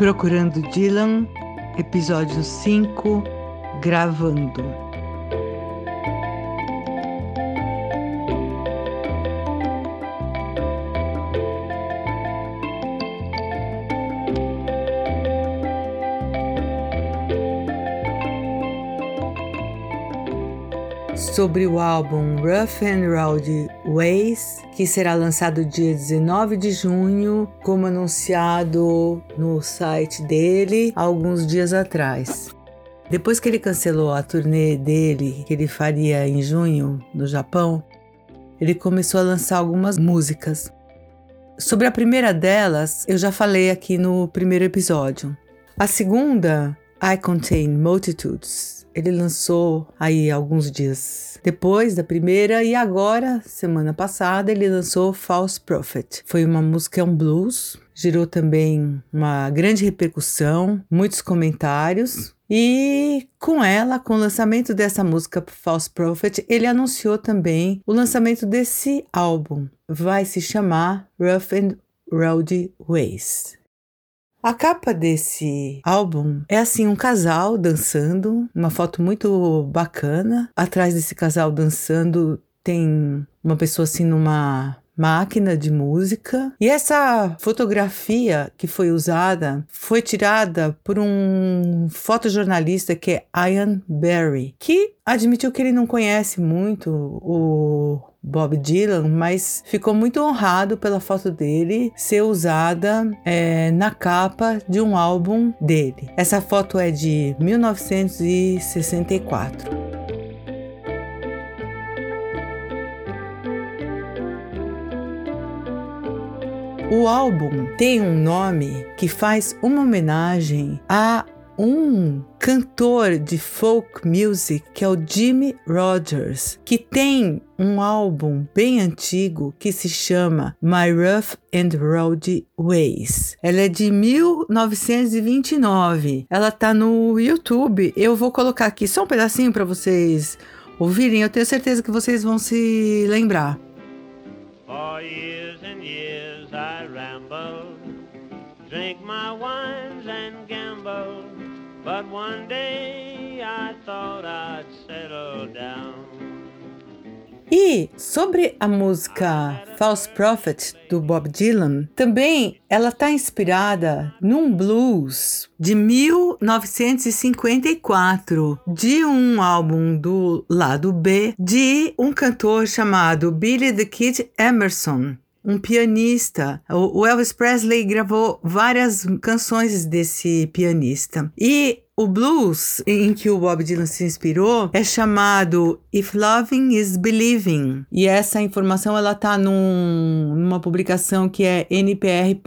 Procurando Dylan, episódio 5, gravando. Sobre o álbum Rough and Rowdy Ways, que será lançado dia 19 de junho, como anunciado no site dele alguns dias atrás. Depois que ele cancelou a turnê dele, que ele faria em junho no Japão, ele começou a lançar algumas músicas. Sobre a primeira delas, eu já falei aqui no primeiro episódio. A segunda, I Contain Multitudes, ele lançou aí alguns dias depois da primeira e agora, semana passada, ele lançou False Prophet. Foi uma música, é um blues, gerou também uma grande repercussão, muitos comentários. E com ela, com o lançamento dessa música False Prophet, ele anunciou também o lançamento desse álbum. Vai se chamar Rough and Rowdy Ways. A capa desse álbum é assim um casal dançando, uma foto muito bacana. Atrás desse casal dançando tem uma pessoa assim numa máquina de música. E essa fotografia que foi usada foi tirada por um fotojornalista que é Ian Barry, que admitiu que ele não conhece muito o Bob Dylan, mas ficou muito honrado pela foto dele ser usada é, na capa de um álbum dele. Essa foto é de 1964. O álbum tem um nome que faz uma homenagem a um cantor de folk music que é o Jimmy Rogers, que tem um álbum bem antigo que se chama My Rough and Rowdy Ways. Ela é de 1929. Ela tá no YouTube. Eu vou colocar aqui só um pedacinho para vocês ouvirem. Eu tenho certeza que vocês vão se lembrar. But one day I thought I'd settle down. E sobre a música False Prophet do Bob Dylan, também ela está inspirada num blues de 1954 de um álbum do lado B de um cantor chamado Billy the Kid Emerson um pianista. O Elvis Presley gravou várias canções desse pianista. E o blues em que o Bob Dylan se inspirou é chamado If Loving is Believing. E essa informação ela tá num, numa publicação que é npr.org,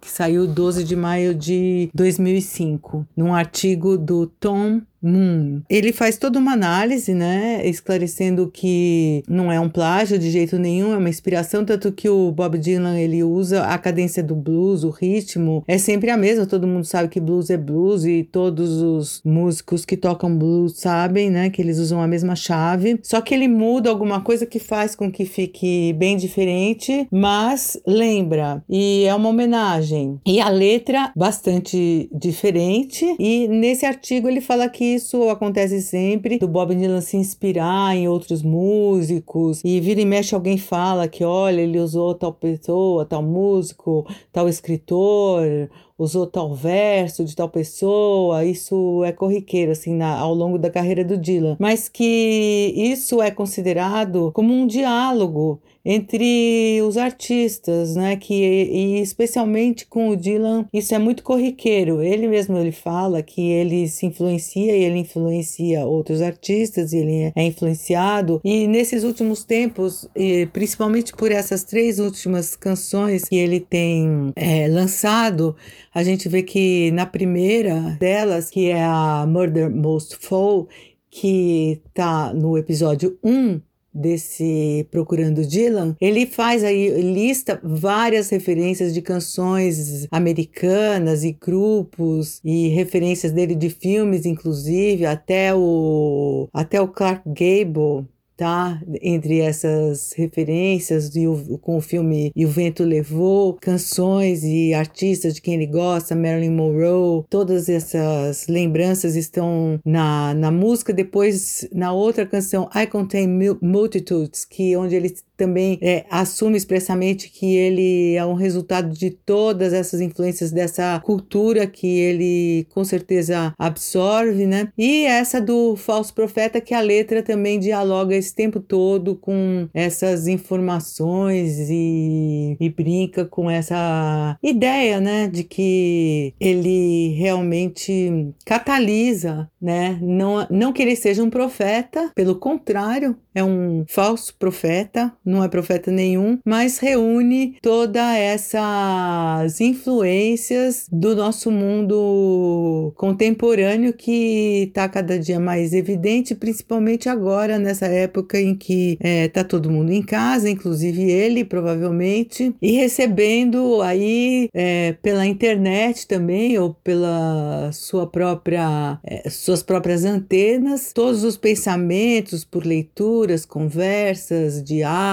que saiu 12 de maio de 2005, num artigo do Tom Moon. Ele faz toda uma análise, né, esclarecendo que não é um plágio de jeito nenhum, é uma inspiração, tanto que o Bob Dylan ele usa a cadência do blues, o ritmo é sempre a mesma, todo mundo sabe que blues é blues e todos os músicos que tocam blues sabem, né, que eles usam a mesma chave, só que ele muda alguma coisa que faz com que fique bem diferente, mas lembra, e é uma homenagem. E a letra bastante diferente, e nesse artigo ele fala que isso acontece sempre, do Bob Dylan se inspirar em outros músicos e vira e mexe alguém fala que olha, ele usou tal pessoa, tal músico, tal escritor, usou tal verso de tal pessoa, isso é corriqueiro assim na, ao longo da carreira do Dylan, mas que isso é considerado como um diálogo entre os artistas, né? Que e especialmente com o Dylan, isso é muito corriqueiro. Ele mesmo ele fala que ele se influencia e ele influencia outros artistas, e ele é influenciado. E nesses últimos tempos, principalmente por essas três últimas canções que ele tem é, lançado, a gente vê que na primeira delas, que é a Murder Most Foul, que tá no episódio 1, desse Procurando Dylan, ele faz aí, lista várias referências de canções americanas e grupos e referências dele de filmes, inclusive, até o, até o Clark Gable tá? Entre essas referências e o, com o filme E o Vento Levou, canções e artistas de quem ele gosta, Marilyn Monroe, todas essas lembranças estão na, na música. Depois, na outra canção, I Contain Multitudes, que onde ele também é, assume expressamente que ele é um resultado de todas essas influências dessa cultura que ele com certeza absorve, né? E essa do falso profeta, que a letra também dialoga esse tempo todo com essas informações e, e brinca com essa ideia, né, de que ele realmente catalisa, né? Não, não que ele seja um profeta, pelo contrário, é um falso profeta, não é profeta nenhum, mas reúne todas essas influências do nosso mundo contemporâneo que está cada dia mais evidente, principalmente agora, nessa época em que está é, todo mundo em casa, inclusive ele, provavelmente, e recebendo aí é, pela internet também, ou pela sua própria, é, suas próprias antenas, todos os pensamentos por leitura leituras, conversas,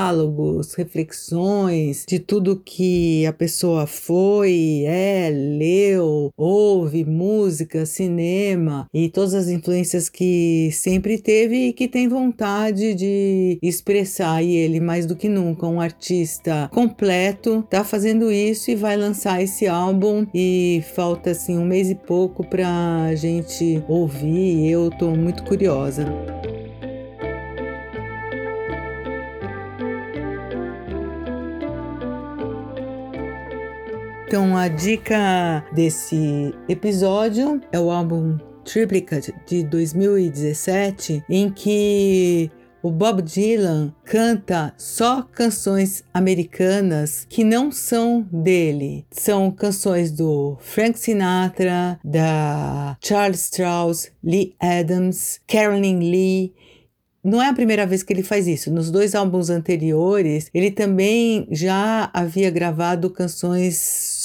diálogos, reflexões de tudo que a pessoa foi, é, leu, ouve, música, cinema e todas as influências que sempre teve e que tem vontade de expressar. E ele, mais do que nunca, um artista completo, tá fazendo isso e vai lançar esse álbum. E falta assim um mês e pouco pra gente ouvir. Eu tô muito curiosa. Então, a dica desse episódio é o álbum Triplicate de 2017, em que o Bob Dylan canta só canções americanas que não são dele. São canções do Frank Sinatra, da Charles Strauss, Lee Adams, Carolyn Lee não é a primeira vez que ele faz isso. Nos dois álbuns anteriores, ele também já havia gravado canções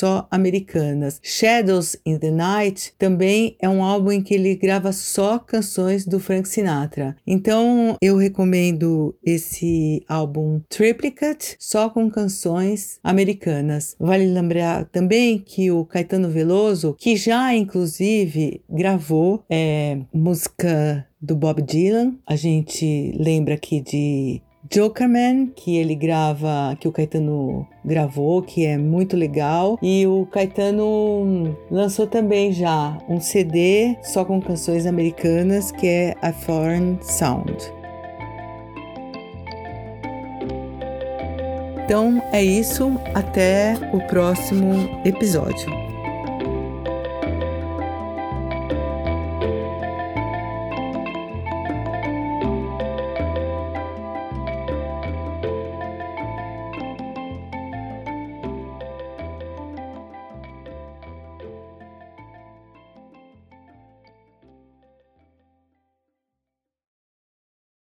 só americanas. Shadows in the Night também é um álbum em que ele grava só canções do Frank Sinatra. Então, eu recomendo esse álbum Triplicate, só com canções americanas. Vale lembrar também que o Caetano Veloso, que já inclusive gravou é, música do Bob Dylan. A gente lembra aqui de Jokerman, que ele grava, que o Caetano gravou, que é muito legal. E o Caetano lançou também já um CD só com canções americanas, que é A Foreign Sound. Então é isso, até o próximo episódio.